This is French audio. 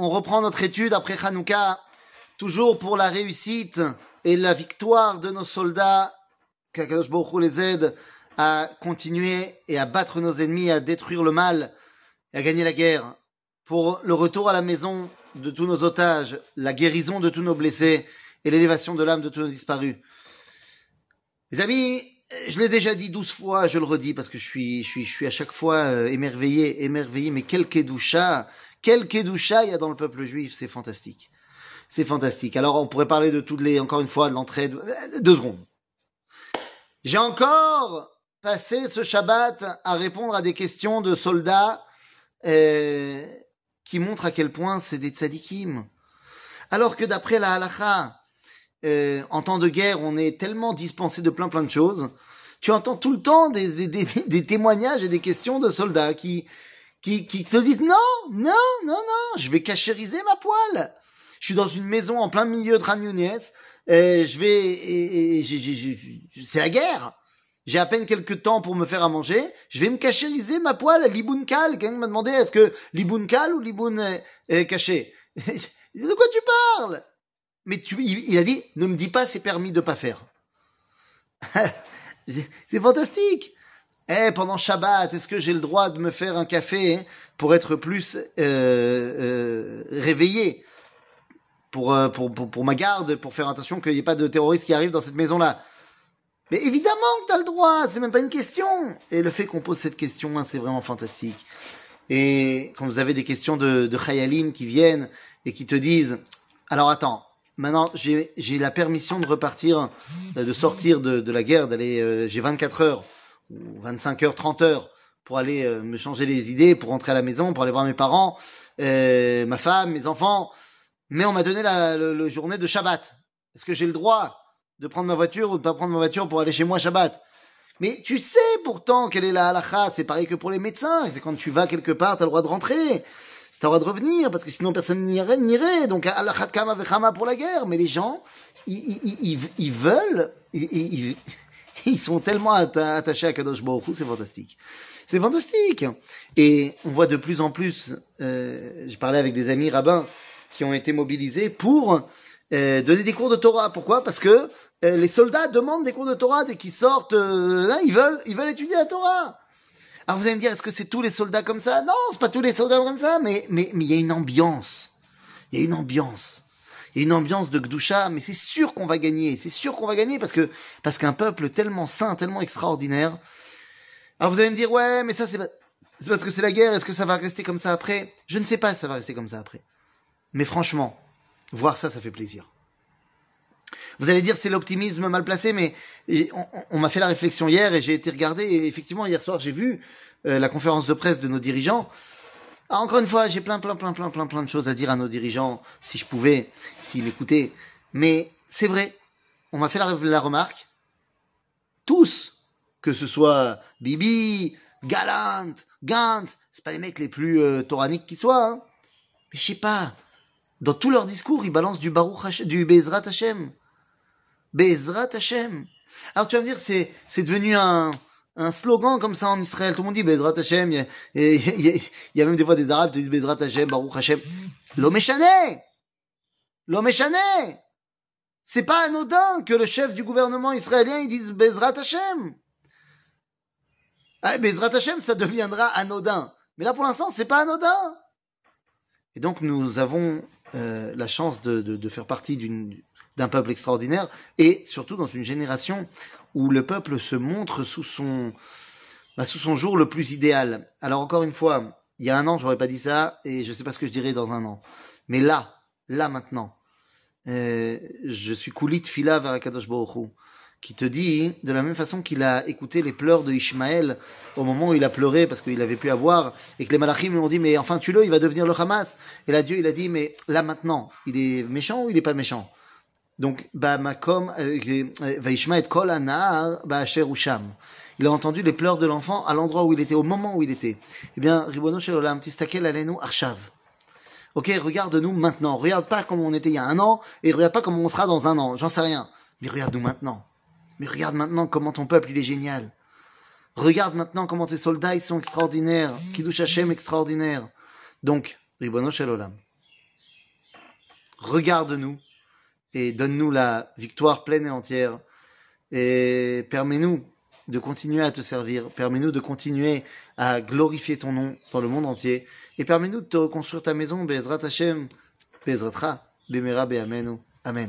on reprend notre étude après Hanouka, toujours pour la réussite et la victoire de nos soldats, qu'Akadosh Baruch les aide à continuer et à battre nos ennemis, à détruire le mal et à gagner la guerre. Pour le retour à la maison de tous nos otages, la guérison de tous nos blessés et l'élévation de l'âme de tous nos disparus. Les amis, je l'ai déjà dit douze fois, je le redis parce que je suis, je suis, je suis à chaque fois euh, émerveillé, émerveillé. Mais quel kedusha, quel kedusha il y a dans le peuple juif, c'est fantastique, c'est fantastique. Alors on pourrait parler de toutes les, encore une fois, de l'entraide. Euh, deux secondes. J'ai encore passé ce Shabbat à répondre à des questions de soldats euh, qui montrent à quel point c'est des tzadikim. Alors que d'après la halacha, euh, en temps de guerre, on est tellement dispensé de plein plein de choses. Tu entends tout le temps des, témoignages et des questions de soldats qui, qui, qui te disent non, non, non, non, je vais cachériser ma poêle. Je suis dans une maison en plein milieu de Ragnounès, et je vais, et, c'est la guerre. J'ai à peine quelques temps pour me faire à manger. Je vais me cachériser ma poêle à Liboun Kal. Quelqu'un m'a demandé est-ce que Liboun Kal ou Liboun est caché? de quoi tu parles? Mais tu, il, a dit, ne me dis pas c'est permis de pas faire. c'est fantastique. Eh, pendant Shabbat, est-ce que j'ai le droit de me faire un café hein, pour être plus euh, euh, réveillé? Pour, euh, pour, ma garde, pour faire attention qu'il n'y ait pas de terroristes qui arrivent dans cette maison-là Mais évidemment que tu as le droit, c'est même pas une question. Et le fait qu'on pose cette question, hein, c'est vraiment fantastique. Et quand vous avez des questions de, Khayalim qui viennent et qui te disent, alors attends, Maintenant, j'ai la permission de repartir, de sortir de, de la guerre, d'aller. Euh, j'ai 24 heures, ou 25 heures, 30 heures pour aller euh, me changer les idées, pour rentrer à la maison, pour aller voir mes parents, ma femme, mes enfants. Mais on m'a donné la, journée de Shabbat. Est-ce que j'ai le droit de prendre ma voiture ou de pas prendre ma voiture pour aller chez moi Shabbat? Mais tu sais pourtant quelle est la halakha. C'est pareil que pour les médecins. C'est quand tu vas quelque part, tu as le droit de rentrer t'as le droit de revenir, parce que sinon personne n'irait, donc Allah kama pour la guerre, mais les gens, ils, ils, veulent, ils, ils, sont tellement attachés à Kadosh Baruch c'est fantastique. C'est fantastique. Et on voit de plus en plus, euh, je parlais avec des amis rabbins qui ont été mobilisés pour euh, donner des cours de Torah. Pourquoi? Parce que euh, les soldats demandent des cours de Torah dès qu'ils sortent. Euh, là, ils veulent, ils veulent étudier la Torah. Alors vous allez me dire, est-ce que c'est tous les soldats comme ça? Non, c'est pas tous les soldats comme ça, mais mais mais il y a une ambiance. Il y a une ambiance. A une ambiance de Gdusha, mais c'est sûr qu'on va gagner. C'est sûr qu'on va gagner parce que parce qu'un peuple tellement saint, tellement extraordinaire. Alors vous allez me dire, ouais, mais ça c'est c'est parce que c'est la guerre. Est-ce que ça va rester comme ça après? Je ne sais pas si ça va rester comme ça après. Mais franchement, voir ça, ça fait plaisir. Vous allez dire c'est l'optimisme mal placé, mais on, m'a fait la réflexion hier et j'ai été regardé et effectivement hier soir j'ai vu euh, la conférence de presse de nos dirigeants. Ah, encore une fois, j'ai plein, plein, plein, plein, plein, plein de choses à dire à nos dirigeants, si je pouvais, s'ils m'écoutaient. Mais c'est vrai, on m'a fait la, remarque, tous, que ce soit Bibi, Galant, Gantz, c'est pas les mecs les plus euh, toraniques qui soient, hein. mais je sais pas, dans tous leurs discours, ils balancent du Baruch du Bezrat Hashem. Bezrat Hashem. Alors tu vas me dire, c'est devenu un, un slogan comme ça en Israël. Tout le monde dit Bezrat Hashem. Il y, a, même des fois des Arabes qui disent Bezrat Hashem, Baruch Hashem. L'homme L'homme est C'est pas anodin que le chef du gouvernement israélien il dise Bezrat Hashem. Ah, Bezrat Hashem, ça deviendra anodin. Mais là, pour l'instant, c'est pas anodin. Et donc, nous avons euh, la chance de faire partie d'une d'un peuple extraordinaire, et surtout dans une génération où le peuple se montre sous son, bah, sous son jour le plus idéal. Alors encore une fois, il y a un an, j'aurais pas dit ça, et je sais pas ce que je dirais dans un an. Mais là, là maintenant, euh, je suis coulit fila vers Akadosh qui te dit, de la même façon qu'il a écouté les pleurs de Ishmaël au moment où il a pleuré parce qu'il avait pu avoir, et que les malachim lui ont dit, mais enfin tu le, il va devenir le Hamas. Et là Dieu, il a dit, mais là maintenant, il est méchant ou il est pas méchant? Donc, Makom, euh, et Kol Usham. Il a entendu les pleurs de l'enfant à l'endroit où il était, au moment où il était. Eh bien, Ribono Shelolam, Tistakel Alenu Arshav. Ok, regarde-nous maintenant. Regarde pas comment on était il y a un an, et regarde pas comment on sera dans un an. J'en sais rien. Mais regarde-nous maintenant. Mais regarde maintenant comment ton peuple, il est génial. Regarde maintenant comment tes soldats, ils sont extraordinaires. Kiddush Hashem extraordinaire. Donc, Ribono Shelolam. regarde-nous et donne-nous la victoire pleine et entière. Et permets-nous de continuer à te servir, permets-nous de continuer à glorifier ton nom dans le monde entier, et permets-nous de te reconstruire ta maison, Bezrat Hashem, Bezratra, Bemera Be'amenu. Amen.